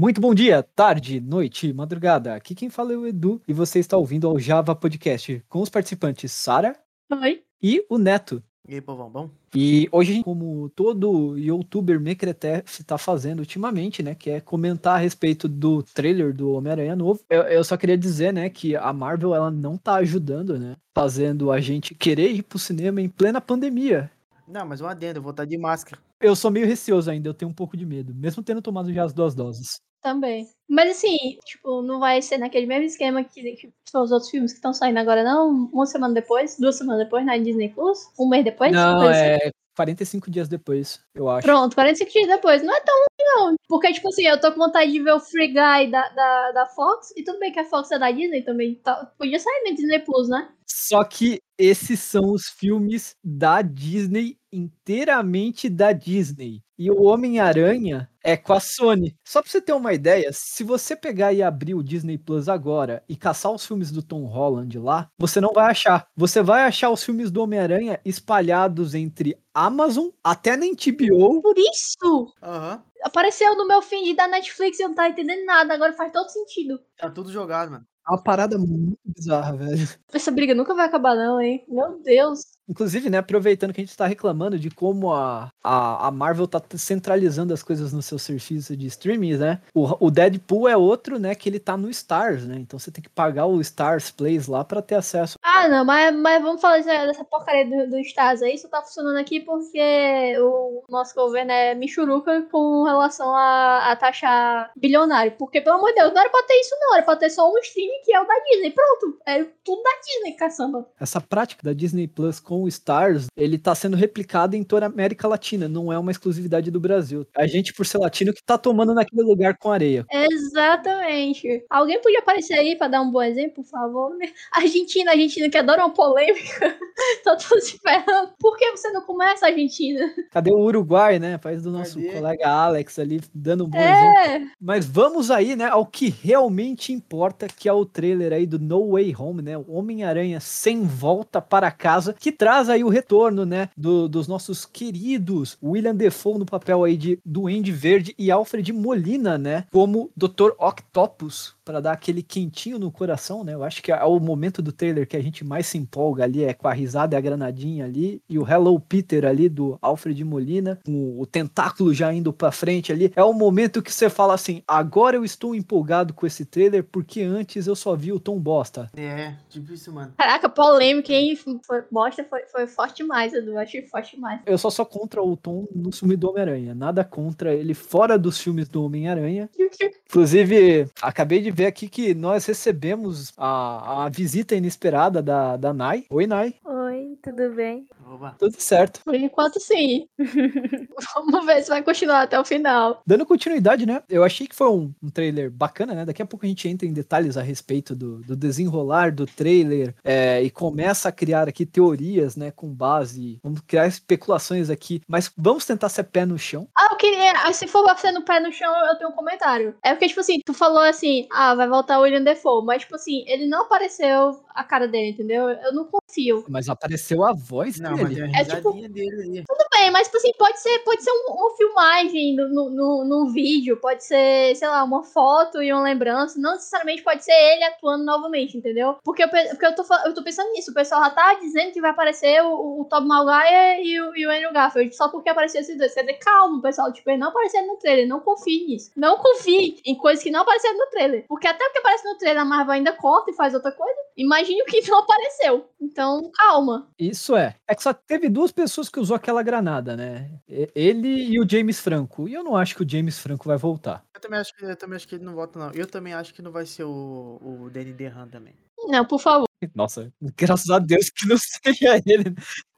Muito bom dia, tarde, noite, madrugada. Aqui quem fala é o Edu e você está ouvindo ao Java Podcast com os participantes Sara Oi. e o Neto. E aí, povão, bom? E hoje, como todo youtuber Mecretef está fazendo ultimamente, né, que é comentar a respeito do trailer do Homem-Aranha novo, eu, eu, só queria dizer, né, que a Marvel ela não tá ajudando, né, fazendo a gente querer ir pro cinema em plena pandemia. Não, mas um adendo, eu vou estar de máscara. Eu sou meio receoso ainda, eu tenho um pouco de medo, mesmo tendo tomado já as duas doses. Também. Mas assim, tipo, não vai ser naquele mesmo esquema que, que são os outros filmes que estão saindo agora, não? Uma semana depois, duas semanas depois na Disney Plus? Um mês depois? Não, é assim. 45 dias depois, eu acho. Pronto, 45 dias depois. Não é tão ruim, não. Porque, tipo assim, eu tô com vontade de ver o Free Guy da, da, da Fox. E tudo bem que a Fox é da Disney também. Tá, podia sair na Disney Plus, né? Só que esses são os filmes da Disney, inteiramente da Disney. E o Homem-Aranha é com a Sony. Só pra você ter uma ideia, se você pegar e abrir o Disney Plus agora e caçar os filmes do Tom Holland lá, você não vai achar. Você vai achar os filmes do Homem-Aranha espalhados entre Amazon até na HBO. Por isso! Aham. Apareceu no meu feed da Netflix e eu não tava entendendo nada. Agora faz todo sentido. Tá tudo jogado, mano. É uma parada muito bizarra, velho. Essa briga nunca vai acabar, não, hein? Meu Deus. Inclusive, né, aproveitando que a gente está reclamando de como a, a, a, Marvel tá centralizando as coisas no seu serviço de streaming, né? O, o, Deadpool é outro, né, que ele tá no Stars, né? Então você tem que pagar o Stars Plays lá para ter acesso. Ah, não, mas, mas vamos falar dessa porcaria do, do Stars aí. Isso tá funcionando aqui porque o nosso governo é michuruca com relação a, a taxa bilionária. Porque, pelo amor de Deus, não era pra ter isso, não. Era pra ter só um streaming que é o da Disney. Pronto. É tudo da Disney, caçamba. Essa prática da Disney Plus com o Stars, ele tá sendo replicado em toda a América Latina, não é uma exclusividade do Brasil. A gente, por ser latino, que tá tomando naquele lugar com areia. Exatamente. Alguém podia aparecer aí para dar um bom exemplo, por favor? Argentina, Argentina que adora uma polêmica. tá todos esperando. Por que você não começa, Argentina? Cadê o Uruguai, né? Faz do nosso Cadê? colega Alex ali, dando um bom é. exemplo. Mas vamos aí, né, ao que realmente importa, que é o trailer aí do No Way Home, né? O Homem-Aranha sem volta para casa, que traz traz aí o retorno, né, do, dos nossos queridos William Defoe no papel aí de Duende Verde e Alfred Molina, né, como Dr. Octopus, para dar aquele quentinho no coração, né? Eu acho que é o momento do trailer que a gente mais se empolga ali, é com a risada e a granadinha ali, e o Hello Peter ali do Alfred Molina, com o tentáculo já indo para frente ali. É o momento que você fala assim: agora eu estou empolgado com esse trailer, porque antes eu só vi o Tom Bosta. É, tipo isso, mano. Caraca, polêmica, hein? Foi, bosta foi, foi forte demais, Edu. Achei forte demais. Eu só sou contra o Tom no filme do Homem-Aranha. Nada contra ele fora dos filmes do Homem-Aranha. Inclusive, acabei de ver aqui que nós recebemos a, a visita inesperada da, da Nai. Oi, Nai. Oi, tudo bem? Oba. Tudo certo. Por enquanto, sim. Vamos ver se vai continuar até o final. Dando continuidade, né? Eu achei que foi um, um, trailer bacana, né? Daqui a pouco a gente entra em detalhes a respeito do, do desenrolar do trailer é, e começa a criar aqui teorias, né? Com base. Vamos criar especulações aqui. Mas vamos tentar ser pé no chão. Ah, eu queria. Se for você no pé no chão, eu tenho um comentário. É porque, tipo assim, tu falou assim, ah, vai voltar o William Defoe. Mas, tipo assim, ele não apareceu a cara dele, entendeu? Eu não confio. Mas apareceu a voz não, dele. Mas é, tipo, dele ali. Tudo bem, mas tipo assim, pode ser, pode ser um, uma filmagem no, no, no, vídeo, pode ser, sei lá, uma foto e uma lembrança. Não necessariamente pode ser ele atuando novamente, entendeu? Porque eu, porque eu, tô, eu tô pensando nisso. O pessoal já tá dizendo que vai aparecer o, o Tom Maguire e o, e o Andrew Garfield só porque apareceu esses dois. Quer dizer, calma, pessoal. Tipo, ele não aparecendo no trailer. Não confie nisso. Não confie em coisas que não apareceram no trailer. Porque até o que aparece no trailer, a Marvel ainda corta e faz outra coisa. Imagine que não apareceu. Então, calma. Isso é. É que só teve duas pessoas que usou aquela granada, né? Ele e o James Franco. E eu não acho que o James Franco vai voltar. Eu também acho que, eu também acho que ele não volta, não. Eu também acho que não vai ser o, o Danny DeHaan também. Não, por favor. Nossa, graças a Deus que não seja ele.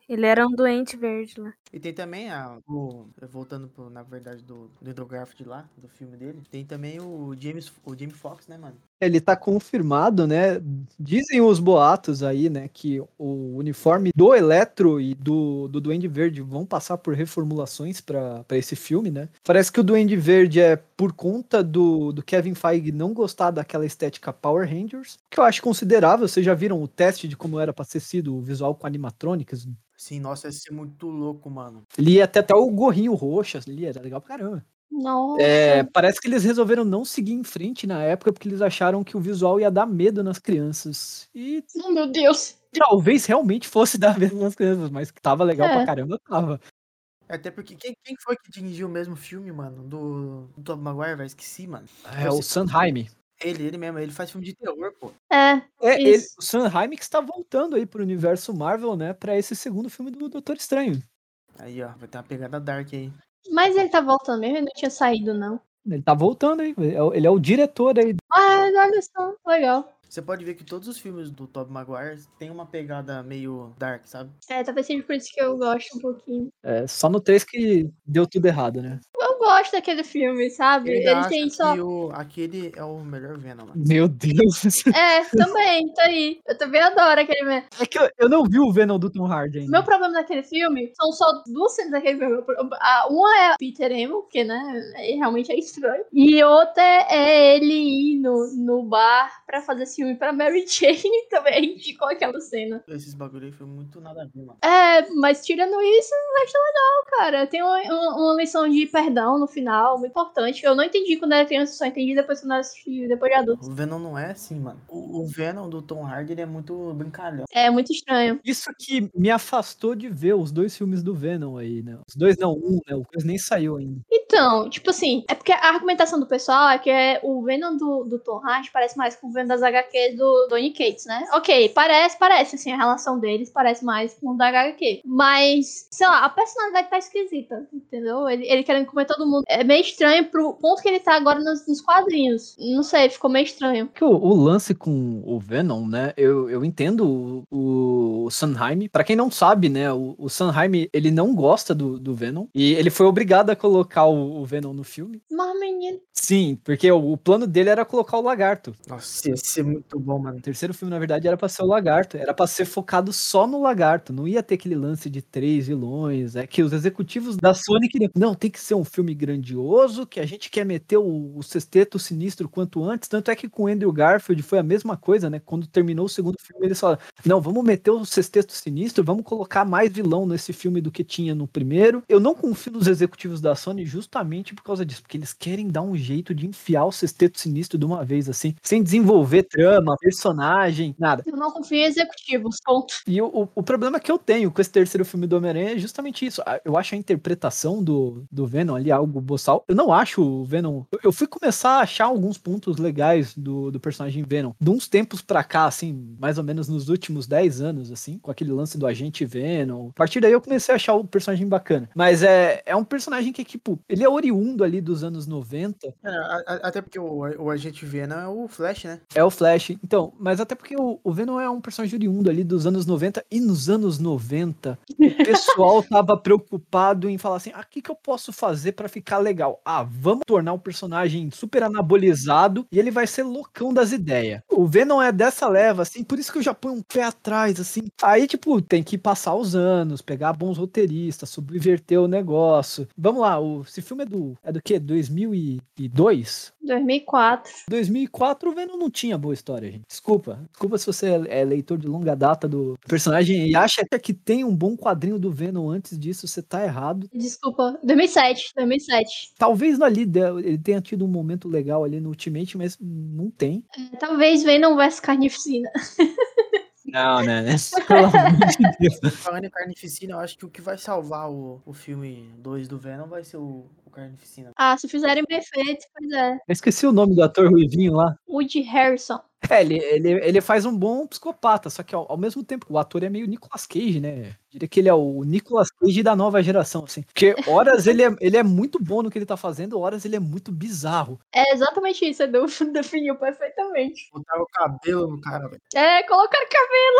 Ele era um doente verde lá. E tem também, a, o, voltando pro, na verdade, do, do Andrew Garfield lá, do filme dele, tem também o James, o James Fox, né, mano? Ele tá confirmado, né? Dizem os boatos aí, né, que o uniforme do Eletro e do, do Duende Verde vão passar por reformulações para esse filme, né? Parece que o Duende Verde é por conta do, do Kevin Feige não gostar daquela estética Power Rangers, que eu acho considerável. Vocês já viram o teste de como era pra ser sido o visual com animatrônicas Sim, nossa, ia ser muito louco, mano. Ele ia até, até o gorrinho roxo, ali, era legal pra caramba. Nossa. É, parece que eles resolveram não seguir em frente na época porque eles acharam que o visual ia dar medo nas crianças. E Oh, meu Deus. talvez realmente fosse dar medo nas crianças, mas que tava legal É. pra caramba, tava. Até porque quem, quem foi que dirigiu o mesmo filme, mano? Do, do Tom Maguire, velho? Esqueci, mano. É o Sanheim. Ele, ele mesmo, ele faz filme de terror, pô. É, É, ele, o Sanheim que está voltando aí pro universo Marvel, né, pra esse segundo filme do Doutor Estranho. Aí, ó, vai ter uma pegada dark aí. Mas ele tá voltando mesmo, ele não tinha saído, não. Ele tá voltando aí, é ele é o diretor aí. Ah, olha só, legal. Você pode ver que todos os filmes do Tobey Maguire tem uma pegada meio dark, sabe? É, talvez seja por isso que eu gosto um pouquinho. É, só no 3 que deu tudo errado, né? Eu gosto daquele filme, sabe? Ele, Ele, acha tem só. que o, aquele é o melhor Venom, mano. Meu Deus. É, também, tá aí. Eu também adoro aquele filme. É que eu, eu não vi o Venom do Tom Hardy ainda. Meu problema naquele filme são só duas cenas daquele filme. A- Uma é Peter Emo, que, né, é- realmente é estranho. E outra é ele ir no, no bar pra fazer filme pra Mary Jane também, ficou aquela cena. Esses bagulho aí foi muito nada a ver, mano. É, mas tirando isso, eu acho legal, cara. Tem uma, uma, uma lição de perdão no final, muito importante. Eu não entendi quando era criança, só entendi depois quando eu assisti, depois de adulto. O Venom não é assim, mano. O, o Venom do Tom Hardy, ele é muito brincalhão. É muito estranho. Isso que me afastou de ver os dois filmes do Venom aí, né? Os dois não, um, né? O dois nem saiu ainda. Então, tipo assim, é porque a argumentação do pessoal é que é o Venom do, do Tom Hardy parece mais com o Venom das HQs do Donny Cates, né? Ok, parece, parece, assim, a relação deles parece mais com o da HQ. Mas, sei lá, a personalidade tá esquisita, entendeu? Ele, ele querendo comer todo mundo. É meio estranho pro ponto que ele tá agora nos, nos quadrinhos. Não sei, ficou meio estranho. O, o lance com o Venom, né? Eu, eu entendo o, o Sanheim. Pra quem não sabe, né? O, o Sanheim, ele não gosta do, do Venom. E ele foi obrigado a colocar o, o Venom no filme. Mas, menino. Sim, porque o, o plano dele era colocar o lagarto. Nossa, ia ser muito bom, mano. O terceiro filme, na verdade, era pra ser o lagarto. Era pra ser focado só no lagarto. Não ia ter aquele lance de três vilões. É que os executivos da Sony queriam. Não, tem que ser um filme grandioso, que a gente quer meter o, o sexteto sinistro quanto antes. Tanto é que com o Andrew Garfield foi a mesma coisa, né? Quando terminou o segundo filme, eles falaram: não, vamos meter o sexteto sinistro, vamos colocar mais vilão nesse filme do que tinha no primeiro. Eu não confio nos executivos da Sony justamente por causa disso, porque eles querem dar um jeito de enfiar o sexteto sinistro de uma vez, assim, sem desenvolver trama, personagem, nada. Eu não confio em executivos, ponto. E o, o, o problema que eu tenho com esse terceiro filme do Homem-Aranha é justamente isso. Eu acho a interpretação do, do Venom ali algo boçal. Eu não acho o Venom. Eu, eu fui começar a achar alguns pontos legais do, do personagem Venom. De uns tempos pra cá, assim, mais ou menos nos últimos 10 anos, assim, com aquele lance do agente Venom. A partir daí eu comecei a achar o personagem bacana. Mas é, é um personagem que, tipo, ele é oriundo ali dos anos 90. É, a- a- até porque o, o Agente Venom é o Flash, né? É o Flash. Então, mas até porque o, o Venom é um personagem oriundo ali dos anos 90. E nos anos 90, o pessoal tava preocupado em falar assim: ah, o que, que eu posso fazer pra ficar legal? Ah, vamos tornar o personagem super anabolizado e ele vai ser loucão das ideias. O Venom é dessa leva, assim, por isso que eu já ponho um pé atrás, assim. Aí, tipo, tem que passar os anos, pegar bons roteiristas, subverter o negócio. Vamos lá, o, esse filme é do. É do quê? 2002? 2004. 2004 o Venom não tinha boa história, gente. Desculpa. Desculpa se você é é leitor de longa data do personagem e acha que tem um bom quadrinho do Venom antes disso, você tá errado. Desculpa. 2007. 2007. Talvez ali ele tenha tido um momento legal ali no Ultimate, mas não tem. É, Talvez Venom vs Carnificina. Não, né? Pelo amor de Deus. Falando em Carnificina, eu acho que o que vai salvar o, o filme 2 do Venom vai ser o Carnificina. Ah, se fizerem bem feito, pois é. Eu esqueci o nome do ator ruivinho lá. Woody Harrison. É, ele, ele, ele faz um bom psicopata, só que ao, ao mesmo tempo o ator é meio Nicolas Cage, né? Diria que ele é o Nicolas Cage da nova geração, assim. Porque horas ele é, ele é muito bom no que ele tá fazendo, horas ele é muito bizarro. É exatamente isso, Edu definiu perfeitamente. Botaram o cabelo no cara, velho. É, colocaram cabelo.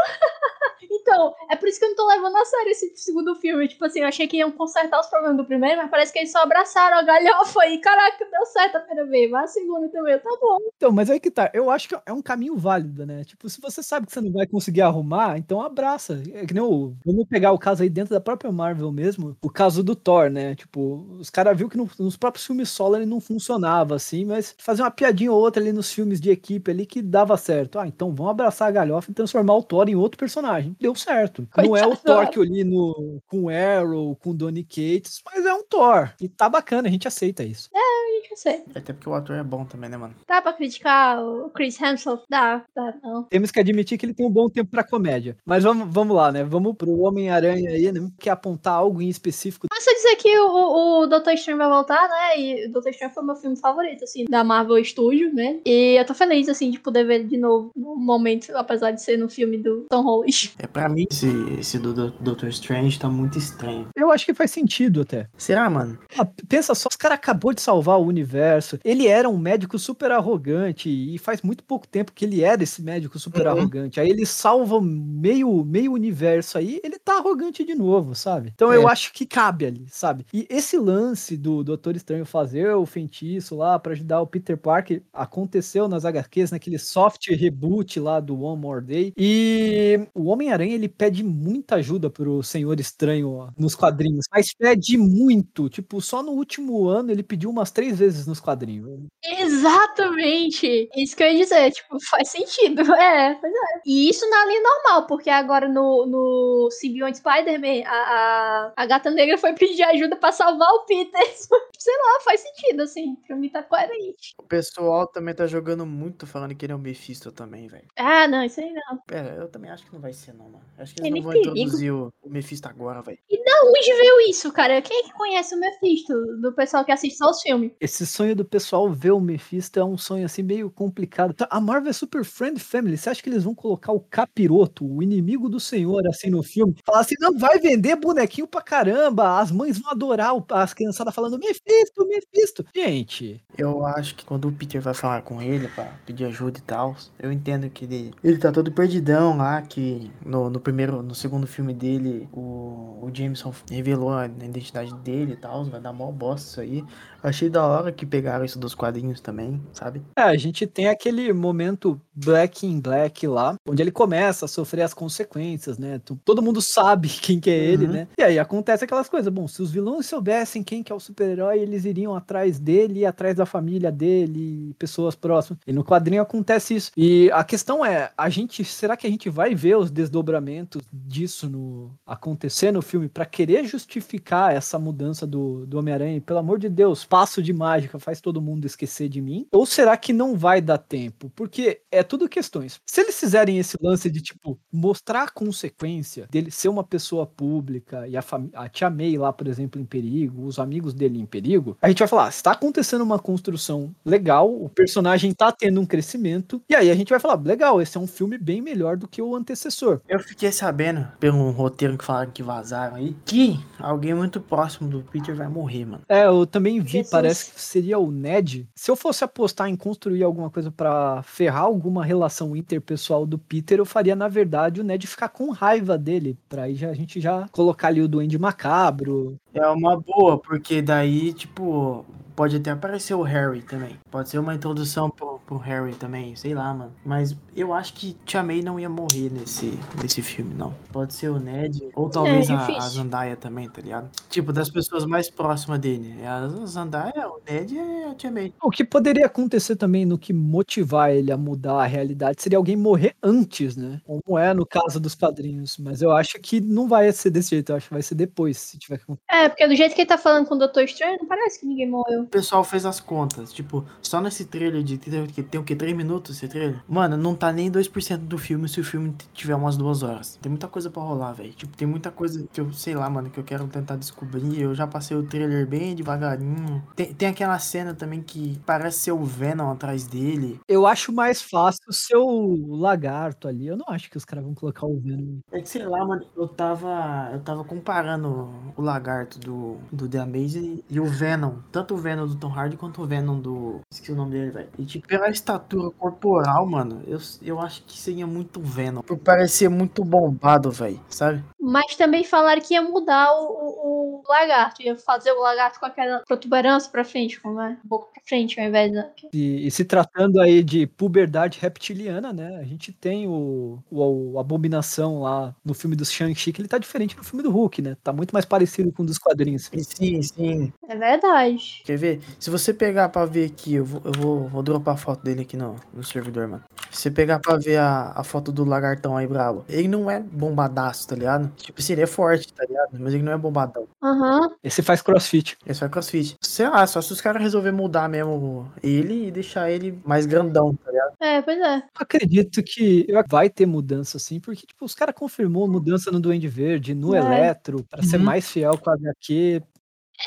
então, é por isso que eu não tô levando a sério esse segundo filme. Tipo assim, eu achei que iam consertar os problemas do primeiro, mas parece que eles só abraçaram a galhofa e, caraca, deu certo a primeira vez. Vai a segunda também, tá bom. Então, mas aí que tá. Eu acho que é um caminho válido, né? Tipo, se você sabe que você não vai conseguir arrumar, então abraça. É que nem o. Vamos pegar o caso aí dentro da própria Marvel mesmo. O caso do Thor, né? Tipo, os caras viu que no- nos próprios filmes solo ele não funcionava assim, mas fazer uma piadinha ou outra ali nos filmes de equipe ali que dava certo. Ah, então vamos abraçar a galhofa e transformar o Thor em outro personagem. Deu certo. Coitado Não é o Thor que eu li no, com Arrow, com Donny Cates, mas é um Thor. E tá bacana, a gente aceita isso. Eu sei. Até porque o ator é bom também, né, mano? Dá pra criticar o Chris Hemsworth? Dá, dá, não. Temos que admitir que ele tem um bom tempo pra comédia. Mas vamos, vamos lá, né? Vamos pro Homem-Aranha aí, né? Quer apontar algo em específico? Mas só dizer que o, o Doutor Estranho vai voltar, né? E o Doutor Estranho foi meu filme favorito, assim, da Marvel Studios, né? E eu tô feliz, assim, de poder ver ele de novo no momento, apesar de ser no filme do Tom Holland. É pra mim, esse, esse do, do Doutor Strange tá muito estranho. Eu acho que faz sentido até. Será, mano? Ah, pensa só, os caras acabou de salvar o universo. Ele era um médico super arrogante e faz muito pouco tempo que ele era esse médico super Uhum. arrogante. Aí ele salva meio, meio universo aí, ele tá arrogante de novo, sabe? Então É. eu acho que cabe ali, sabe? E esse lance do Doutor Estranho fazer o feitiço lá pra ajudar o Peter Parker aconteceu nas HQs, naquele soft reboot lá do One More Day. E o Homem-Aranha ele pede muita ajuda pro Senhor Estranho ó, nos quadrinhos, mas pede muito. Tipo, só no último ano ele pediu umas três vezes nos quadrinhos. Exatamente! Isso que eu ia dizer, tipo, faz sentido. É, pois é. E isso na linha normal, porque agora no, no Symbiote Spider-Man, a, a, a gata negra foi pedir ajuda pra salvar o Peter. Sei lá, faz sentido, assim. Pra mim tá coerente. O pessoal também tá jogando muito falando que ele é o Mephisto também, velho. Ah, não, isso aí não. Pera, eu também acho que não vai ser, não, mano. Acho que eles Tem não vão perigo. introduzir o, o Mephisto agora, velho. Da onde veio isso, cara? Quem é que conhece o Mephisto? Do pessoal que assiste só os filmes? Esse sonho do pessoal ver o Mephisto é um sonho assim meio complicado. Tá, A Marvel é super friend family. Você acha que eles vão colocar o capiroto, o inimigo do senhor, assim no filme? Falar assim, não, vai vender bonequinho pra caramba. As mães vão adorar o- as criançadas falando Mephisto, Mephisto. Gente, Eu acho que quando o Peter vai falar com ele pra pedir ajuda e tal, eu entendo que ele, ele tá todo perdidão lá, que no, no primeiro, no segundo filme dele, o, o Jameson revelou a identidade dele e tal, vai dar mó bosta isso aí. Achei da hora que pegaram isso dos quadrinhos também, sabe? É, a gente tem aquele momento momento Black in Black lá, onde ele começa a sofrer as consequências, né? Todo mundo sabe quem que é ele, Uhum. né? E aí acontece aquelas coisas. Bom, se os vilões soubessem quem que é o super-herói, eles iriam atrás dele, e atrás da família dele, e pessoas próximas. E no quadrinho acontece isso. E a questão é, a gente, será que a gente vai ver os desdobramentos disso no acontecer no filme pra querer justificar essa mudança do, do Homem-Aranha? Pelo amor de Deus, passo de mágica faz todo mundo esquecer de mim? Ou será que não vai dar tempo? Porque é tudo questões. Se eles fizerem esse lance de, tipo, mostrar a consequência dele ser uma pessoa pública e a, a tia May lá, por exemplo, em perigo, os amigos dele em perigo, a gente vai falar, está acontecendo uma construção legal, o personagem tá tendo um crescimento, e aí a gente vai falar, legal, esse é um filme bem melhor do que o antecessor. Eu fiquei sabendo, pelo roteiro que falaram que vazaram aí, que alguém muito próximo do Peter vai morrer, mano. É, eu também vi, Jesus. parece que seria o Ned. Se eu fosse apostar em construir alguma coisa pra ferrar alguma relação interpessoal do Peter, eu faria, na verdade, o Ned ficar com raiva dele, pra aí já, a gente já colocar ali o Duende Macabro. É uma boa, porque daí, tipo, pode até aparecer o Harry também. Pode ser uma introdução pro, pro Harry também, sei lá, mano. Mas eu acho que Tia May não ia morrer nesse, nesse filme, não. Pode ser o Ned, ou talvez a, a difícil. Zendaya também, tá ligado? Tipo, das pessoas mais próximas dele. É A Zendaya, o Ned e a Tia May. O que poderia acontecer também no que motivar ele a mudar a realidade seria alguém morrer antes, né? Como é no caso dos quadrinhos. Mas eu acho que não vai ser desse jeito, eu acho que vai ser depois, se tiver que É, porque do jeito que ele tá falando com o Doutor Estranho, não parece que ninguém morreu. O pessoal fez as contas, tipo, só nesse trailer de tem, tem o que? 3 minutos esse trailer? Mano, não tá nem 2% do filme se o filme tiver umas duas horas. Tem muita coisa pra rolar, velho. Tipo, tem muita coisa que eu, sei lá, mano, que eu quero tentar descobrir. Eu já passei o trailer bem devagarinho. Tem, tem aquela cena também que parece ser o Venom atrás dele. Eu acho mais fácil ser o lagarto ali. Eu não acho que os caras vão colocar o Venom. É que sei lá, mano, eu tava. Eu tava comparando o lagarto do, do The Amazing e o Venom. Tanto o Venom do Tom Hardy quanto o Venom do. Esqueci o nome dele, velho. E tipo, pela estatura corporal, mano, eu, eu acho que seria muito Venom. Por parecer muito bombado, velho, sabe? Mas também falaram que ia mudar o, o- o lagarto. Ia fazer o lagarto com aquela protuberância pra frente, com a boca pra frente, ao invés da. E, e se tratando aí de puberdade reptiliana, né? A gente tem o, o, o Abominação lá no filme do Shang-Chi, que ele tá diferente do filme do Hulk, né? Tá muito mais parecido com um dos quadrinhos. E sim, sim. É verdade. Quer ver? Se você pegar pra ver aqui, eu vou, eu vou, vou dropar a foto dele aqui no, no servidor, mano. você pegar pra ver a, a foto do lagartão aí bravo, ele não é bombadaço, tá ligado? Tipo assim, ele é forte, tá ligado? Mas ele não é bombadão. Aham. Esse faz crossfit. Só é crossfit. Sei lá, só se os caras resolverem mudar mesmo ele e deixar ele mais grandão, tá ligado? É, pois é. Acredito que vai ter mudança sim, porque tipo, os caras confirmou mudança no Duende Verde, no Vai. Eletro, pra ser Uhum. mais fiel com a HQ.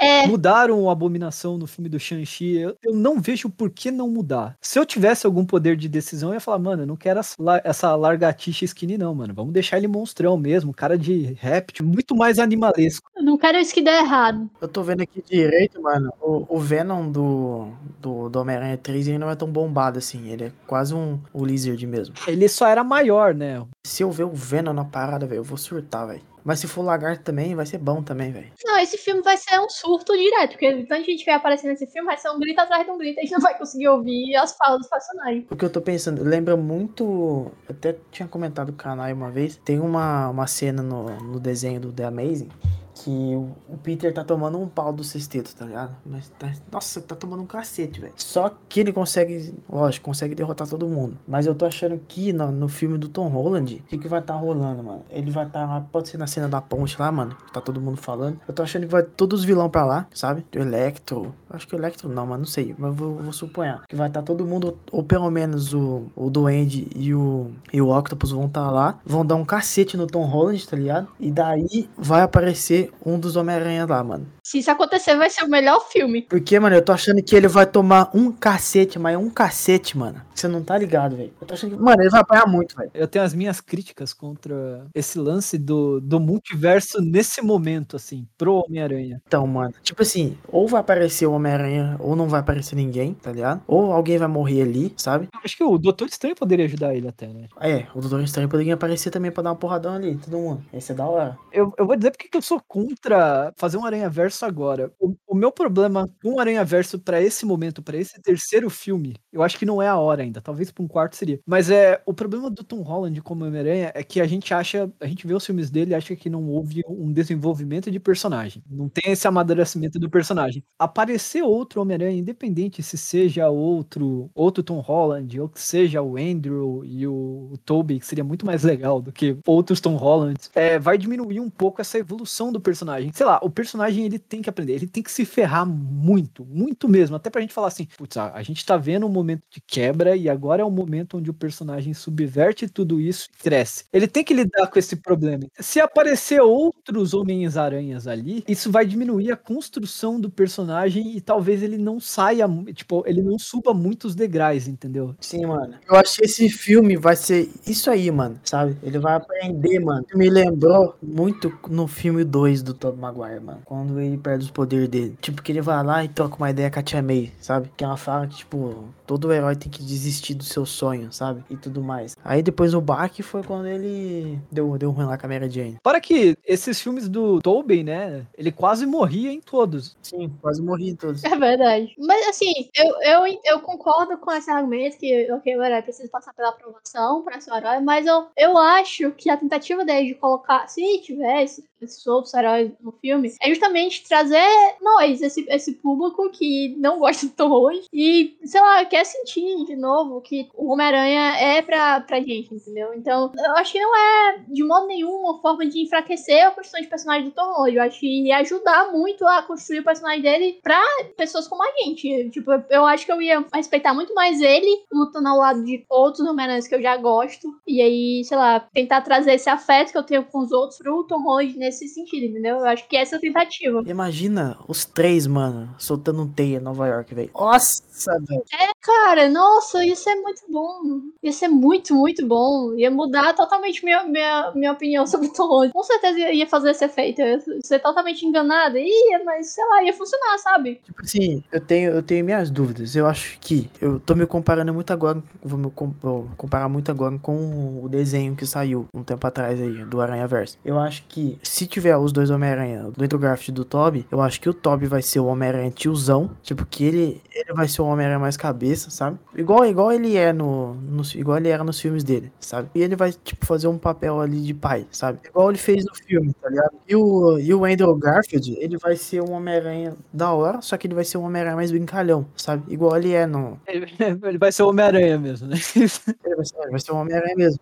É, Mudaram o Abominação no filme do Shang-Chi. Eu, eu não vejo por que não mudar. Se eu tivesse algum poder de decisão, eu ia falar, mano, eu não quero essa, essa largatixa skinny, não, mano. Vamos deixar ele monstrão mesmo, cara de réptil, muito mais animalesco. eu não quero isso que dê errado. Eu tô vendo aqui direito, mano. O, o Venom do, do, do Homem-Aranha 3 ele não é tão bombado assim. Ele é quase um o Lizard mesmo. Ele só era maior, né? Se eu ver o Venom na parada, velho, eu vou surtar, velho. Mas se for Lagarto também, vai ser bom também, velho. Não, esse filme vai ser um surto direto, porque tanta gente vai aparecer nesse filme, vai ser um grito atrás de um grito, a gente não vai conseguir ouvir as falas dos personagens. O que eu tô pensando, lembra muito. Eu até tinha comentado com o canal uma vez. Tem uma, uma cena no, no desenho do The Amazing que o, Peter tá tomando um pau do sexteto, tá ligado? Mas tá, nossa, tá tomando um cacete, velho. Só que ele consegue, lógico, consegue derrotar todo mundo. Mas eu tô achando que no, no filme do Tom Holland, o que, que vai tá rolando, mano? Ele vai tá pode ser na cena da ponte lá, mano, que tá todo mundo falando. Eu tô achando que vai todos os vilão pra lá, sabe? O Electro. Acho que o Electro não, mas não sei. Mas vou, vou suponhar. Que vai estar todo mundo, ou pelo menos o, o Duende e o, e o Octopus vão estar lá. Vão dar um cacete no Tom Holland, tá ligado? E daí vai aparecer um dos Homem-Aranha lá, mano. Se isso acontecer, vai ser o melhor filme. Porque, mano, eu tô achando que ele vai tomar um cacete, mas um cacete, mano. Você não tá ligado, velho. Eu tô achando que. Mano, ele vai apanhar muito, velho. Eu tenho as minhas críticas contra esse lance do, do multiverso nesse momento, assim, pro Homem-Aranha. Então, mano, tipo assim, ou vai aparecer o Homem-Aranha, ou não vai aparecer ninguém, tá ligado? Ou alguém vai morrer ali, sabe? Eu Acho que o Doutor Estranho poderia ajudar ele até, né? É, o Doutor Estranho poderia aparecer também pra dar uma porradão ali, todo mundo. Esse é da hora. Eu, eu vou dizer porque que eu sou contra fazer um Aranha Verso agora. O, o meu problema com o Aranha Verso pra esse momento, pra esse terceiro filme, eu acho que não é a hora ainda. Talvez pra um quarto seria. Mas é o problema do Tom Holland como Homem-Aranha é que a gente acha, a gente vê os filmes dele e acha que não houve um desenvolvimento de personagem. Não tem esse amadurecimento do personagem. Aparecer outro Homem-Aranha, independente se seja outro, outro Tom Holland, ou que seja o Andrew e o, o Tobey, que seria muito mais legal do que outros Tom Hollands, é, vai diminuir um pouco essa evolução do personagem. Sei lá, o personagem ele tem que aprender, ele tem que se ferrar muito, muito mesmo, até pra gente falar assim, putz, a, a gente tá vendo um momento de quebra e agora é o momento onde o personagem subverte tudo isso e cresce. Ele tem que lidar com esse problema. Se aparecer outros Homens-Aranhas ali, isso vai diminuir a construção do personagem e talvez ele não saia, tipo, ele não suba muitos degraus, entendeu? Sim, mano. Eu acho que esse filme vai ser isso aí, mano, sabe? Ele vai aprender, mano. Me lembrou muito no filme 2 do Tobey Maguire, mano. Quando ele perde os poderes dele. Tipo, que ele vai lá e troca uma ideia com a Tia May, sabe? Que ela fala que, tipo, todo herói tem que desistir do seu sonho, sabe? E tudo mais. Aí depois o Bach foi quando ele deu, deu ruim lá com a Mary Jane. Para que esses filmes do Tobey, né, ele quase morria em todos. Sim, quase morri todos. É verdade. Mas assim, eu, eu, eu concordo com esse argumento que, ok, o herói precisa passar pela aprovação pra ser herói, mas eu, eu acho que a tentativa dele de colocar, se tivesse esses outros heróis no filme, é justamente trazer nós, esse, esse público que não gosta do Tom Holland e, sei lá, quer sentir de novo que o Homem-Aranha é pra, pra gente, entendeu? Então, eu acho que não é de modo nenhum uma forma de enfraquecer a construção de personagem do Tom Holland. Eu acho que ia ajudar muito a construir o personagem dele pra pessoas como a gente. Tipo, eu acho que eu ia respeitar muito mais ele lutando ao lado de outros Homem-Aranhas que eu já gosto. E aí, sei lá, tentar trazer esse afeto que eu tenho com os outros pro Tom Holland nesse sentido, entendeu? Eu acho que essa é a tentativa. Imagina os três, mano, soltando um teia em Nova York, velho. Nossa, velho. Cara, nossa, ia ser muito bom. Ia ser muito, muito bom. Ia mudar totalmente minha, minha, minha opinião sobre Tom. Com certeza ia- fazer esse efeito. Eu ia ser totalmente enganada. Ia, mas sei lá, ia funcionar, sabe? Tipo assim, eu tenho, eu tenho minhas dúvidas. Eu acho que eu tô me comparando muito agora, vou me vou comparar muito agora com o desenho que saiu um tempo atrás aí, do Aranha Verso. Eu acho que se tiver os dois Homem-Aranha do e do Toby, eu acho que o Toby vai ser o Homem-Aranha tiozão, tipo que ele, ele vai ser o Homem-Aranha mais cabeça cabeça, sabe? Igual, igual ele é no, no- igual ele era nos filmes dele, sabe? E ele vai, tipo, fazer um papel ali de pai, sabe? Igual ele fez no filme, tá ligado? E o, e o Andrew Garfield, ele vai ser um Homem-Aranha da hora, só que ele vai ser um Homem-Aranha mais brincalhão, sabe? Igual ele é no... Ele, vai ser o Homem-Aranha mesmo, né? Ele vai ser, ele vai ser um Homem-Aranha mesmo.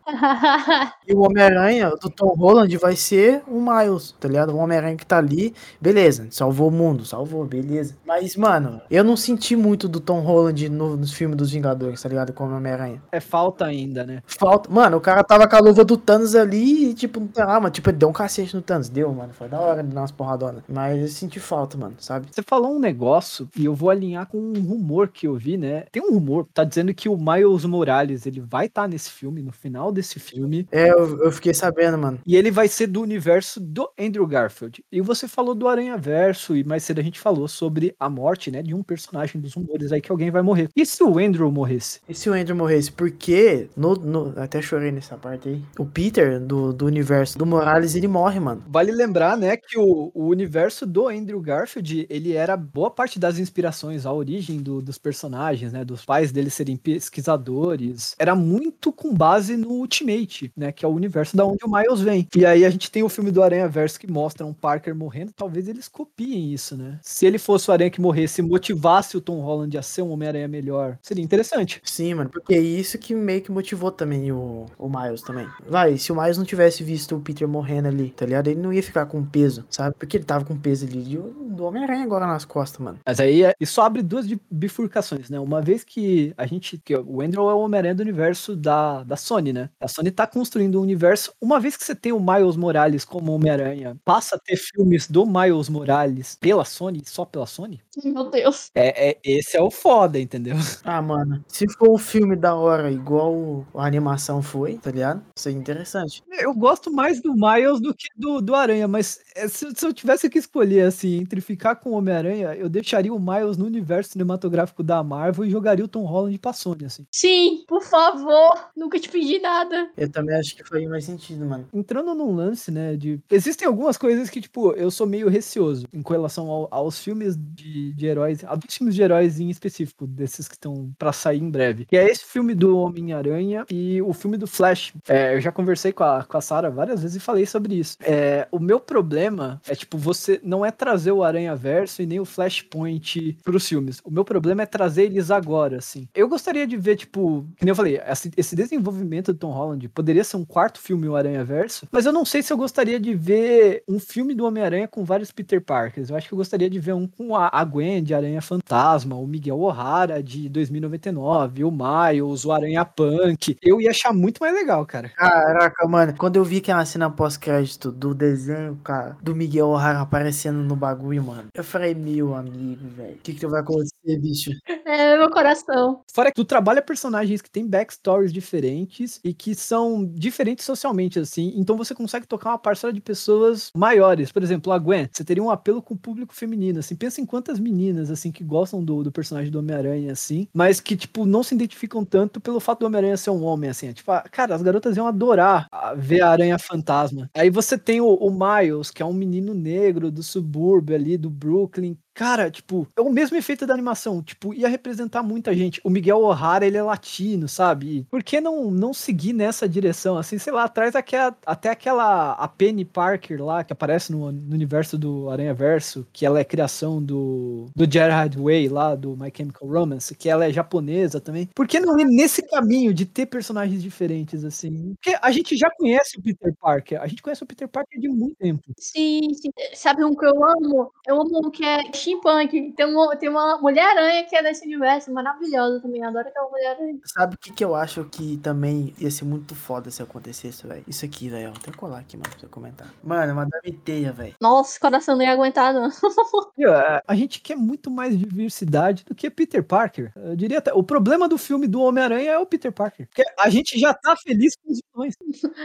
E o Homem-Aranha do Tom Holland vai ser o Miles, tá ligado? O Homem-Aranha que tá ali, beleza, salvou o mundo, salvou, beleza. Mas, mano, eu não senti muito do Tom Holland no, nos filmes dos Vingadores, tá ligado? Como Homem-Aranha. É falta ainda, né? Falta. Mano, o cara tava com a luva do Thanos ali e, tipo, sei lá, mano, tipo, ele deu um cacete no Thanos. Deu, mano. Foi da hora de dar umas porradonas. Mas eu senti falta, mano, sabe? Você falou um negócio e eu vou alinhar com um rumor que eu vi, né? Tem um rumor, tá dizendo que o Miles Morales, ele vai estar nesse filme, no final desse filme, É, eu, eu fiquei sabendo, mano. e ele vai ser do universo do Andrew Garfield. E você falou do Aranha Verso, e mais cedo a gente falou sobre a morte, né, de um personagem dos rumores aí que alguém vai morrer. E se o Andrew morresse? E se o Andrew morresse? Porque, no, no- até chorei nessa parte aí. O Peter, do, do universo do Morales, ele morre, mano. Vale lembrar, né, que o, o universo do Andrew Garfield, ele era boa parte das inspirações, a origem do- dos personagens, né, dos pais deles serem pesquisadores, era muito com base no Ultimate, né, que é o universo da onde o Miles vem. E aí a gente tem o filme do Aranha Verso que mostra um Parker morrendo, talvez eles copiem isso, né? Se ele fosse o Aranha que morresse e motivasse o Tom Holland a ser um Homem-Aranha melhor, seria interessante. Sim, mano, porque é isso que meio que motivou também o, o Miles também. Vai, se o Miles não tivesse visto o Peter morrendo ali, tá ligado? Ele não ia ficar com peso, sabe? Porque ele tava com peso ali de- do Homem-Aranha agora nas costas, mano. Mas aí é- isso abre duas bifurcações, né? Uma vez que a gente. Que o Andrew é o Homem-Aranha do universo da, da Sony, né? A Sony tá construindo um universo. Uma vez que você tem o Miles Morales como Homem-Aranha, passa a ter filmes do Miles Morales pela Sony, só pela Sony. Meu Deus. É, é- esse é o foda, entendeu? Ah, mano, se for um filme da hora igual a animação foi, tá ligado? Isso é interessante. Eu gosto mais do Miles do que do, do Aranha, mas é, se, se eu tivesse que escolher, assim, entre ficar com o Homem-Aranha, eu deixaria o Miles no universo cinematográfico da Marvel e jogaria o Tom Holland pra Sony, assim. Sim, por favor. Nunca te pedi nada. Eu também acho que faria mais sentido, mano. entrando num lance, né, de... Existem algumas coisas que, tipo, eu sou meio receoso em relação ao- aos filmes de, de heróis, a dois filmes de heróis em específico, desses que estão pra sair em breve. Que é esse filme do Homem-Aranha e o filme do Flash. É, eu já conversei com a, com a Sarah várias vezes e falei sobre isso. É, o meu problema é, tipo, você não é trazer o Aranha-Verso e nem o Flashpoint pros filmes. O meu problema é trazer eles agora, assim. Eu gostaria de ver, tipo, que nem eu falei, esse, desenvolvimento do Tom Holland poderia ser um quarto filme, o Aranha-Verso, mas eu não sei se eu gostaria de ver um filme do Homem-Aranha com vários Peter Parkers. Eu acho que eu gostaria de ver um com a Gwen de Aranha Fantasma, o Miguel O'Hara de 2099, o Miles, o Aranha Punk. Eu ia achar muito mais legal, cara. Caraca, mano, quando eu vi aquela cena pós-crédito do desenho, cara, do Miguel O'Hara aparecendo no bagulho, mano, eu falei, meu amigo, velho, o que que vai acontecer, bicho? É, meu coração. Fora que tu trabalha personagens que têm backstories diferentes e que são diferentes socialmente, assim. Então você consegue tocar uma parcela de pessoas maiores. Por exemplo, a Gwen, você teria um apelo com o público feminino, assim. Pensa em quantas meninas, assim, que gostam do, do personagem do Homem-Aranha, assim, mas que, tipo, não se identificam tanto pelo fato do Homem-Aranha ser um homem, assim. É, tipo, ah, cara, as garotas iam adorar ver a Aranha Fantasma. Aí você tem o, o Miles, que é um menino negro do subúrbio ali, do Brooklyn, Cara, tipo, é o mesmo efeito da animação. Tipo, ia representar muita gente. O Miguel O'Hara, ele é latino, sabe? E por que não, não seguir nessa direção? Assim, sei lá, traz aquela, até aquela a Penny Parker lá, que aparece no, no universo do Aranha Verso, que ela é criação do, do Gerard Way lá, do My Chemical Romance, que ela é japonesa também. Por que não ir nesse caminho de ter personagens diferentes, assim? Porque a gente já conhece o Peter Parker. A gente conhece o Peter Parker de muito tempo. Sim, sim. Sabe um que eu amo? Eu amo um que é steampunk. Tem uma, tem uma Mulher-Aranha que é desse universo, maravilhosa também. Adoro aquela Mulher-Aranha. Sabe o que que eu acho que também ia ser muito foda se acontecesse, velho? Isso aqui, velho, vou até colar aqui, mano, pra você comentar. Mano, Madame Teia, velho. Nossa, coração não ia aguentar, não. É, A gente quer muito mais diversidade do que Peter Parker. Eu diria até, o problema do filme do Homem-Aranha é o Peter Parker. Porque a gente já tá feliz com os vilões.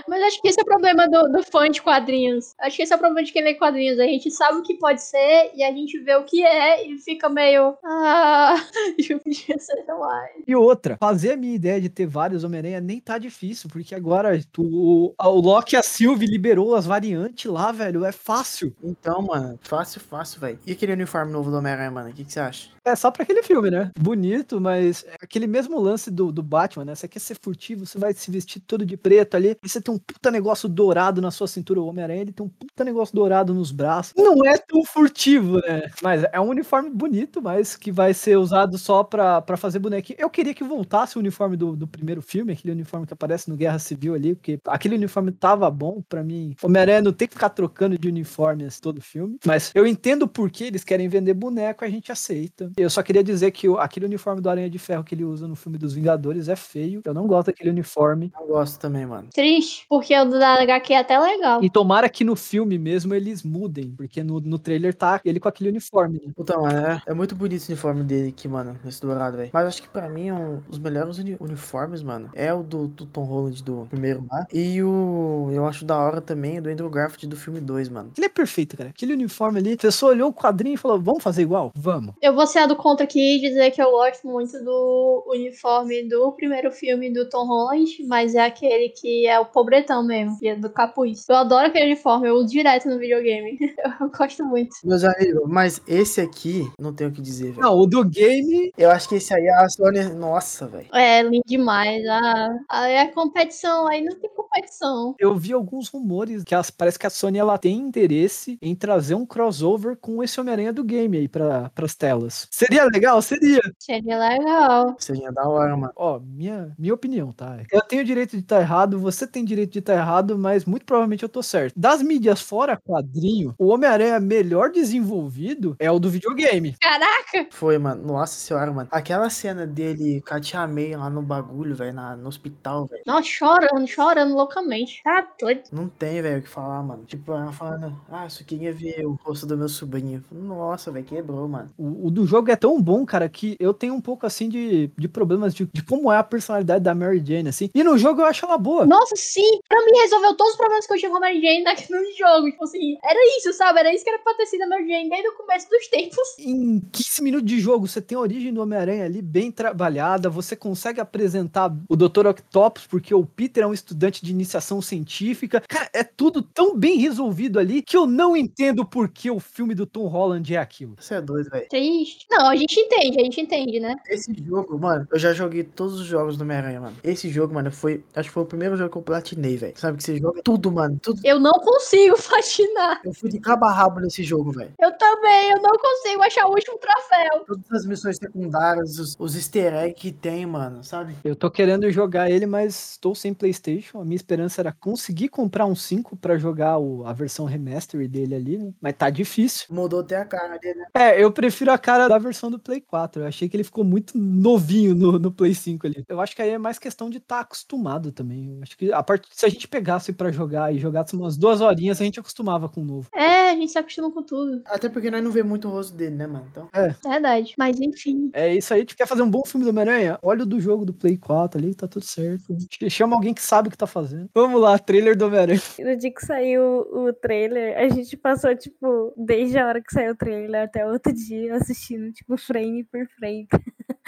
Mas acho que esse é o problema do, do fã de quadrinhos. Acho que esse é o problema de quem lê quadrinhos. A gente sabe o que pode ser e a gente vê o que é e fica meio. Ah, eu podia ser mais. E outra, fazer a minha ideia de ter vários Homem-Aranha nem tá difícil, porque agora tu, o, o Loki e a Sylvie liberou as variantes lá, velho. É fácil. Então, mano, fácil, fácil, velho. E aquele uniforme novo do Homem-Aranha, mano, o que que você acha? É só pra aquele filme, né? Bonito, mas é aquele mesmo lance do, do Batman, né? Você quer ser furtivo, você vai se vestir todo de preto ali, e você tem um puta negócio dourado na sua cintura. O Homem-Aranha, ele tem um puta negócio dourado nos braços. Não é tão furtivo, né? Mas é um uniforme bonito, mas que vai ser usado só pra, pra fazer bonequinho. Eu queria que voltasse o uniforme do, do primeiro filme, aquele uniforme que aparece no Guerra Civil ali, porque aquele uniforme tava bom pra mim. Homem-Aranha não tem que ficar trocando de uniformes todo filme, mas eu entendo por que eles querem vender boneco, a gente aceita. Eu só queria dizer que o- aquele uniforme do Aranha de Ferro que ele usa no filme dos Vingadores é feio. Eu não gosto daquele uniforme. Eu gosto também, mano. Triste, porque o da HQ é até legal. E tomara que no filme mesmo eles mudem, porque no, no trailer tá ele com aquele uniforme, né? Puta, mano, é, é muito bonito esse uniforme dele aqui, mano, nesse dourado, velho. Mas acho que pra mim, um, os melhores uni- uniformes, mano, é o do, do Tom Holland do primeiro lá. E o. Eu acho da hora também o do Andrew Garfield do filme 2, mano. Ele é perfeito, cara. Aquele uniforme ali, a pessoa olhou o quadrinho e falou: vamos fazer igual? Vamos. Eu vou ser a do contra aqui e dizer que eu gosto muito do uniforme do primeiro filme do Tom Holland, mas é aquele que é o pobretão mesmo, que é do capuz. Eu adoro aquele uniforme, eu uso direto no videogame. eu gosto muito. Meus amigos, mas esse aqui, não tenho o que dizer, velho. Não, o do game. Eu acho que esse aí, a Sony. Nossa, velho. É lindo demais. Ah, aí é competição, aí não tem competição. Eu vi alguns rumores que as- parece que a Sony ela tem interesse em trazer um crossover com esse Homem-Aranha do game aí para as telas. Seria legal? Seria. Seria legal. Seria da hora, mano. Ó, minha, minha opinião, tá? Eu tenho direito de estar errado, você tem direito de estar errado, mas muito provavelmente eu tô certo. Das mídias fora quadrinho, o Homem-Aranha melhor desenvolvido é o do videogame. Caraca! Foi, mano. Nossa senhora, mano. Aquela cena dele com a tia May lá no bagulho, velho, no hospital, velho. Nossa, chorando, chorando loucamente. Tá doido. Não tem, velho, o que falar, mano. Tipo, ela falando, ah, só queria ver o rosto do meu sobrinho. Nossa, velho, quebrou, mano. O, o do jogo é tão bom, cara, que eu tenho um pouco assim de, de problemas de, de como é a personalidade da Mary Jane, assim. E no jogo eu acho ela boa. Nossa, sim, pra mim resolveu todos os problemas que eu tinha com a Mary Jane naquele jogo. Tipo assim, era isso, sabe? Era isso que era pra ter sido a Mary Jane desde o começo dos tempos. Em 15 minutos de jogo, você tem a origem do Homem-Aranha ali bem trabalhada, você consegue apresentar o Dr. Octopus, porque o Peter é um estudante de iniciação científica. Cara, é tudo tão bem resolvido ali que eu não entendo por que o filme do Tom Holland é aquilo. Você é doido, velho. Triste. Não, a gente entende, a gente entende, né? Esse jogo, mano, eu já joguei todos os jogos do Homem-Aranha, mano. Esse jogo, mano, foi. Acho que foi o primeiro jogo que eu platinei, velho. Sabe que você joga tudo, mano. Tudo. Eu não consigo patinar. Eu fui de cabo a rabo nesse jogo, velho. Eu também, eu não consigo achar o último troféu. Todas as missões secundárias, os, os easter eggs que tem, mano, sabe? Eu tô querendo jogar ele, mas estou sem PlayStation. A minha esperança era conseguir comprar um 5 pra jogar o- a versão remaster dele ali, né? mas tá difícil. Mudou até a cara dele, né? É, eu prefiro a cara da versão do Play 4. Eu achei que ele ficou muito novinho no, no Play 5 ali. Eu acho que aí é mais questão de estar acostumado também. Eu acho que a part... se a gente pegasse pra jogar e jogasse umas duas horinhas, a gente acostumava com o novo. É, a gente se acostuma com tudo. Até porque nós não vê muito o rosto dele, né, mano? Então. Verdade. Mas enfim. É isso aí. Tu quer fazer um bom filme do Homem-Aranha? Olha o do jogo do Play 4 ali, tá tudo certo. Chama alguém que sabe o que tá fazendo. Vamos lá, trailer do Homem-Aranha. No dia que saiu o trailer, a gente passou, tipo, desde a hora que saiu o trailer até outro dia, assistindo, tipo, frame por frame.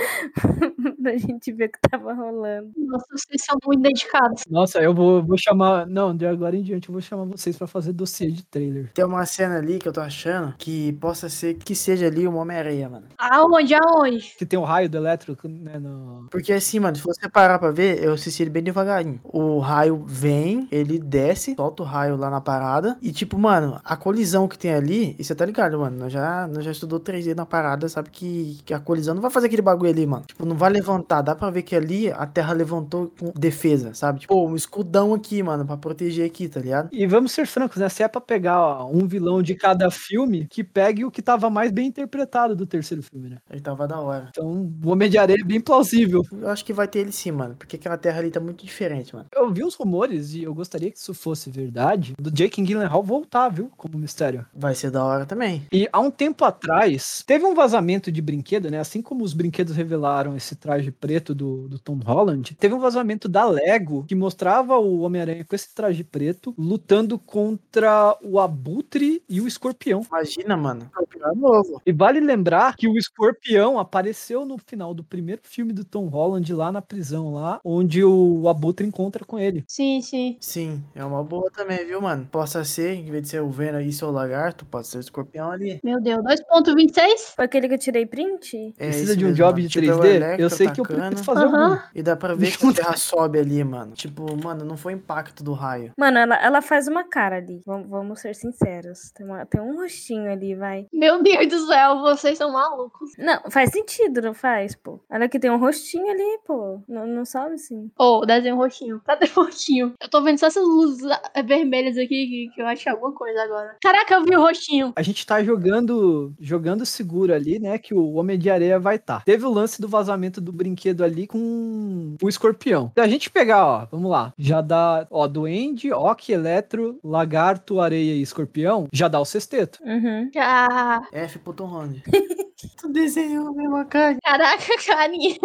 pra gente ver o que tava rolando. Nossa, vocês são muito dedicados. Nossa, eu vou, vou chamar. Não, de agora em diante eu vou chamar vocês pra fazer dossiê de trailer. Tem uma cena ali que eu tô achando que possa ser que seja ali o Homem-Aranha, mano. Aonde? Aonde? Que tem o raio do elétrico, né? No... Porque assim, mano, se você parar pra ver, eu assisti ele bem devagarinho. O raio vem, ele desce, solta o raio lá na parada. E tipo, mano, a colisão que tem ali, e você tá ligado, mano? Nós já, nós já estudou 3D na parada, sabe que, que a colisão não vai fazer aquele bagulho ali, mano. Tipo, não vai levantar. Dá pra ver que ali a terra levantou com defesa, sabe? Tipo, um escudão aqui, mano, pra proteger aqui, tá ligado? E vamos ser francos, né? Se é pra pegar ó, um vilão de cada filme, que pegue o que tava mais bem interpretado do terceiro filme, né? Ele tava da hora. Então, o Homem de Areia é bem plausível. Eu acho que vai ter ele sim, mano. Porque aquela terra ali tá muito diferente, mano. Eu vi uns rumores e eu gostaria que isso fosse verdade, do Jake Gyllenhaal voltar, viu? Como mistério. Vai ser da hora também. E há um tempo atrás, teve um vazamento de brinquedo, né? Assim como os brinquedos revelaram esse traje preto do, do Tom Holland, teve um vazamento da Lego que mostrava o Homem-Aranha com esse traje preto lutando contra o Abutre e o Escorpião. Imagina, mano. Escorpião é novo. E vale lembrar que o Escorpião apareceu no final do primeiro filme do Tom Holland lá na prisão, lá onde o Abutre encontra com ele. Sim, sim. Sim, é uma boa também, viu, mano? Possa ser, em vez de ser o Venom aí, seu lagarto, pode ser o escorpião ali. Meu Deus. 2.26? Foi aquele que eu tirei print? É Precisa de um mesmo, job de Tipo, é o 3D? Electro eu sei que eu preciso fazer Aham. um. E dá pra ver que a terra sobe ali, mano. Tipo, mano, não foi o impacto do raio. Mano, ela, ela faz uma cara ali. Vamos, vamos ser sinceros. Tem, uma- tem um rostinho ali, vai. Meu Deus do céu, vocês são malucos. Não, faz sentido, não faz, pô. Olha que tem um rostinho ali, pô. Não, não sobe assim. Ô, desenho roxinho. Cadê o roxinho? Eu tô vendo só essas luzes ah, vermelhas aqui que, que eu acho alguma coisa agora. Caraca, eu vi o roxinho. A gente tá jogando jogando seguro ali, né? Que o Homem de Areia vai estar. Teve o lance do vazamento do brinquedo ali com o escorpião. Se a gente pegar, ó, vamos lá. Já dá, ó, Duende, Ok, Eletro, Lagarto, Areia e Escorpião. Já dá o sexteto. Uhum. Ah, F Tom Holland. tu desenhou a mesma cara. caraca, carinha.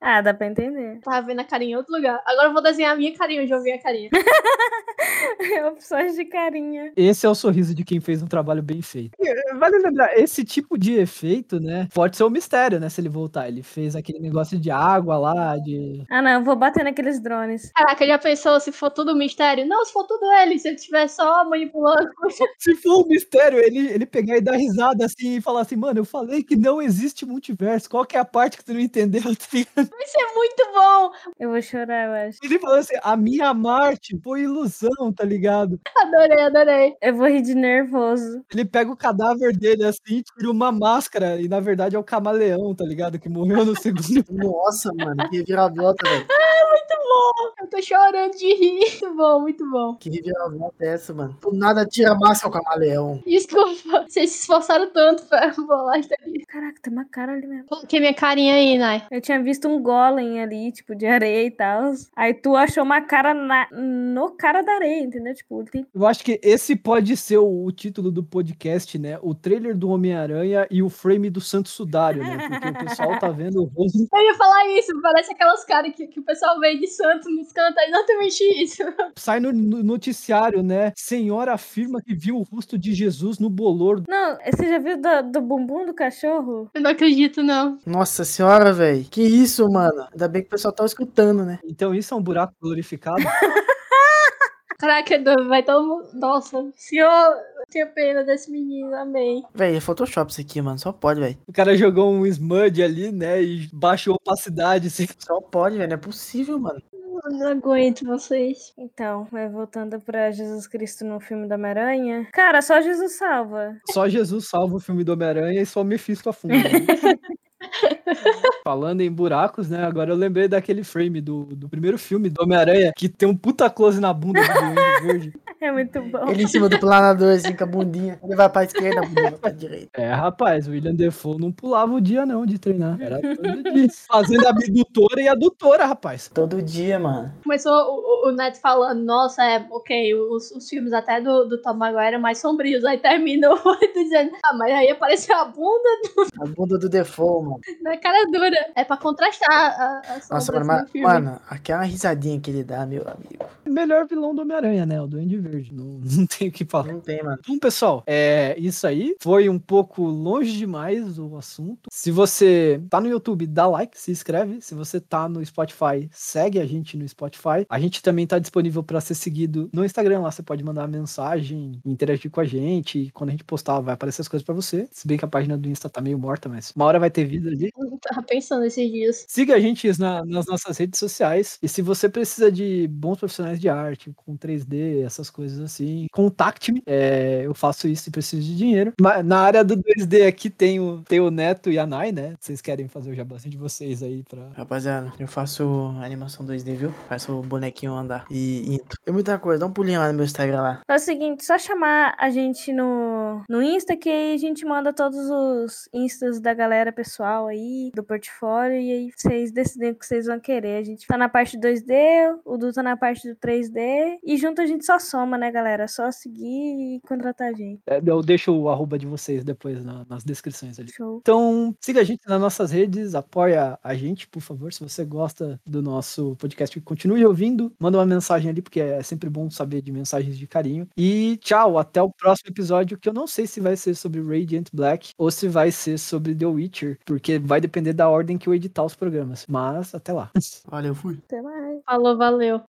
Ah, dá pra entender. Tava vendo a carinha em outro lugar. Agora eu vou desenhar a minha carinha onde eu vi a carinha. Opções de carinha. Esse é o sorriso de quem fez um trabalho bem feito. E, Vale lembrar, esse tipo de efeito, né? Pode ser um mistério, né? Se ele voltar. Ele fez aquele negócio de água lá, de. Ah, não, eu vou bater naqueles drones. Caraca, já pensou se for tudo mistério? Não, se for tudo ele, se ele estiver só manipulando. Se for um mistério, ele, ele pegar e dar risada assim e falar assim, mano, eu falei que não existe multiverso. Qual que é a parte que tu não entendeu? Tá? Vai ser muito bom. Eu vou chorar, eu acho. Ele falou assim, a minha Marte foi ilusão, tá ligado? Adorei, adorei. Eu vou rir de nervoso. Ele pega o cadáver dele assim, tira uma máscara e na verdade é o camaleão, tá ligado? Que morreu no segundo. Nossa, mano, que reviravolta, velho. Eu tô chorando de rir. Muito bom, muito bom. Que reviravolta é essa, mano? Do nada tira a máscara o camaleão. Desculpa, vocês se esforçaram tanto pra bolar isso aqui. Caraca, tem uma cara ali mesmo. Coloquei minha carinha aí, Nai. Eu tinha visto um golem ali, tipo, de areia e tal. Aí tu achou uma cara na- no cara da areia, entendeu? Tipo, tem... Eu acho que esse pode ser o, o título do podcast, né? O trailer do Homem-Aranha e o frame do Santo Sudário, né? Porque o pessoal tá vendo o rosto. Eu ia falar isso, parece aquelas caras que, que o pessoal vê de santo nos cantos, é exatamente isso. Sai no, no noticiário, né? Senhora afirma que viu o rosto de Jesus no bolor. Não, você já viu do, do bumbum do cachorro? Eu não acredito, não. Nossa senhora, velho. Que isso, mano? Ainda bem que o pessoal tá escutando, né? Então isso é um buraco glorificado. Caraca, vai todo mundo. Nossa, senhor, tinha pena desse menino, amém. Velho, é Photoshop isso aqui, mano. Só pode, velho. O cara jogou um smudge ali, né? E baixou a opacidade. Assim. Só pode, velho. Não é possível, mano. Eu não aguento vocês. Então, vai voltando pra Jesus Cristo no filme da Homem-Aranha. Cara, só Jesus salva. Só Jesus salva o filme do Homem-Aranha e só Mephisto afunda. Falando em buracos, né? Agora eu lembrei daquele frame do, do primeiro filme do Homem-Aranha que tem um puta close na bunda do Duende Verde. É muito bom. Ele em cima do planador, assim, com a bundinha. Ele vai pra esquerda, a bundinha vai pra direita. É, rapaz, o William Defoe não pulava o dia não de treinar. Era todo dia. Fazendo a abdutora e adutora, rapaz. Todo dia, mano. Começou o, o- Neto falando, nossa, é, ok, os, os filmes até do, do Tom Maguire eram mais sombrios. Aí terminou dizendo, ah, mas aí apareceu a bunda A bunda do Default, mano. na cara dura. É pra contrastar a, a Nossa, mano, mas- mano, aquela risadinha que ele dá, meu amigo. Melhor vilão do Homem-Aranha, né? O Duende Verde. Não, não tem o que falar. Não tem, mano. Então, pessoal, é isso aí. Foi um pouco longe demais o assunto. Se você tá no YouTube, dá like, se inscreve. Se você tá no Spotify, segue a gente no Spotify. A gente também tá disponível para ser seguido no Instagram. Lá você pode mandar mensagem, interagir com a gente. E quando a gente postar, vai aparecer as coisas para você. Se bem que a página do Insta tá meio morta, mas uma hora vai ter vida ali. Eu tava pensando esses dias. Siga a gente na- nas nossas redes sociais. E se você precisa de bons profissionais de arte, com 3D, essas coisas assim, contacte-me. É, eu faço isso e preciso de dinheiro. Na área do 2D aqui tem o, tem o Neto e a Nai, né? Vocês querem fazer o jabazinho de vocês aí pra. Rapaziada, eu faço animação 2D, viu? Faço o bonequinho andar e intro. Tem muita coisa, dá um pulinho lá no meu Instagram lá. Faz o seguinte, só chamar a gente no, no Insta que aí a gente manda todos os instas da galera pessoal aí aí do portfólio e aí vocês decidem o que vocês vão querer. A gente tá na parte 2D, o Du tá na parte do 3D e junto a gente só soma, né, galera? Só seguir e contratar a gente. É, eu deixo o arroba de vocês depois na- nas descrições ali. Show. Então, siga a gente nas nossas redes, apoia a gente, por favor. Se você gosta do nosso podcast, continue ouvindo. Manda uma mensagem ali, porque é sempre bom saber de mensagens de carinho. E tchau, até o próximo episódio, que eu não sei se vai ser sobre Radiant Black ou se vai ser sobre The Witcher, porque vai depender da ordem que eu editar os programas. Mas até lá. Olha, eu fui. Até mais. Falou, valeu.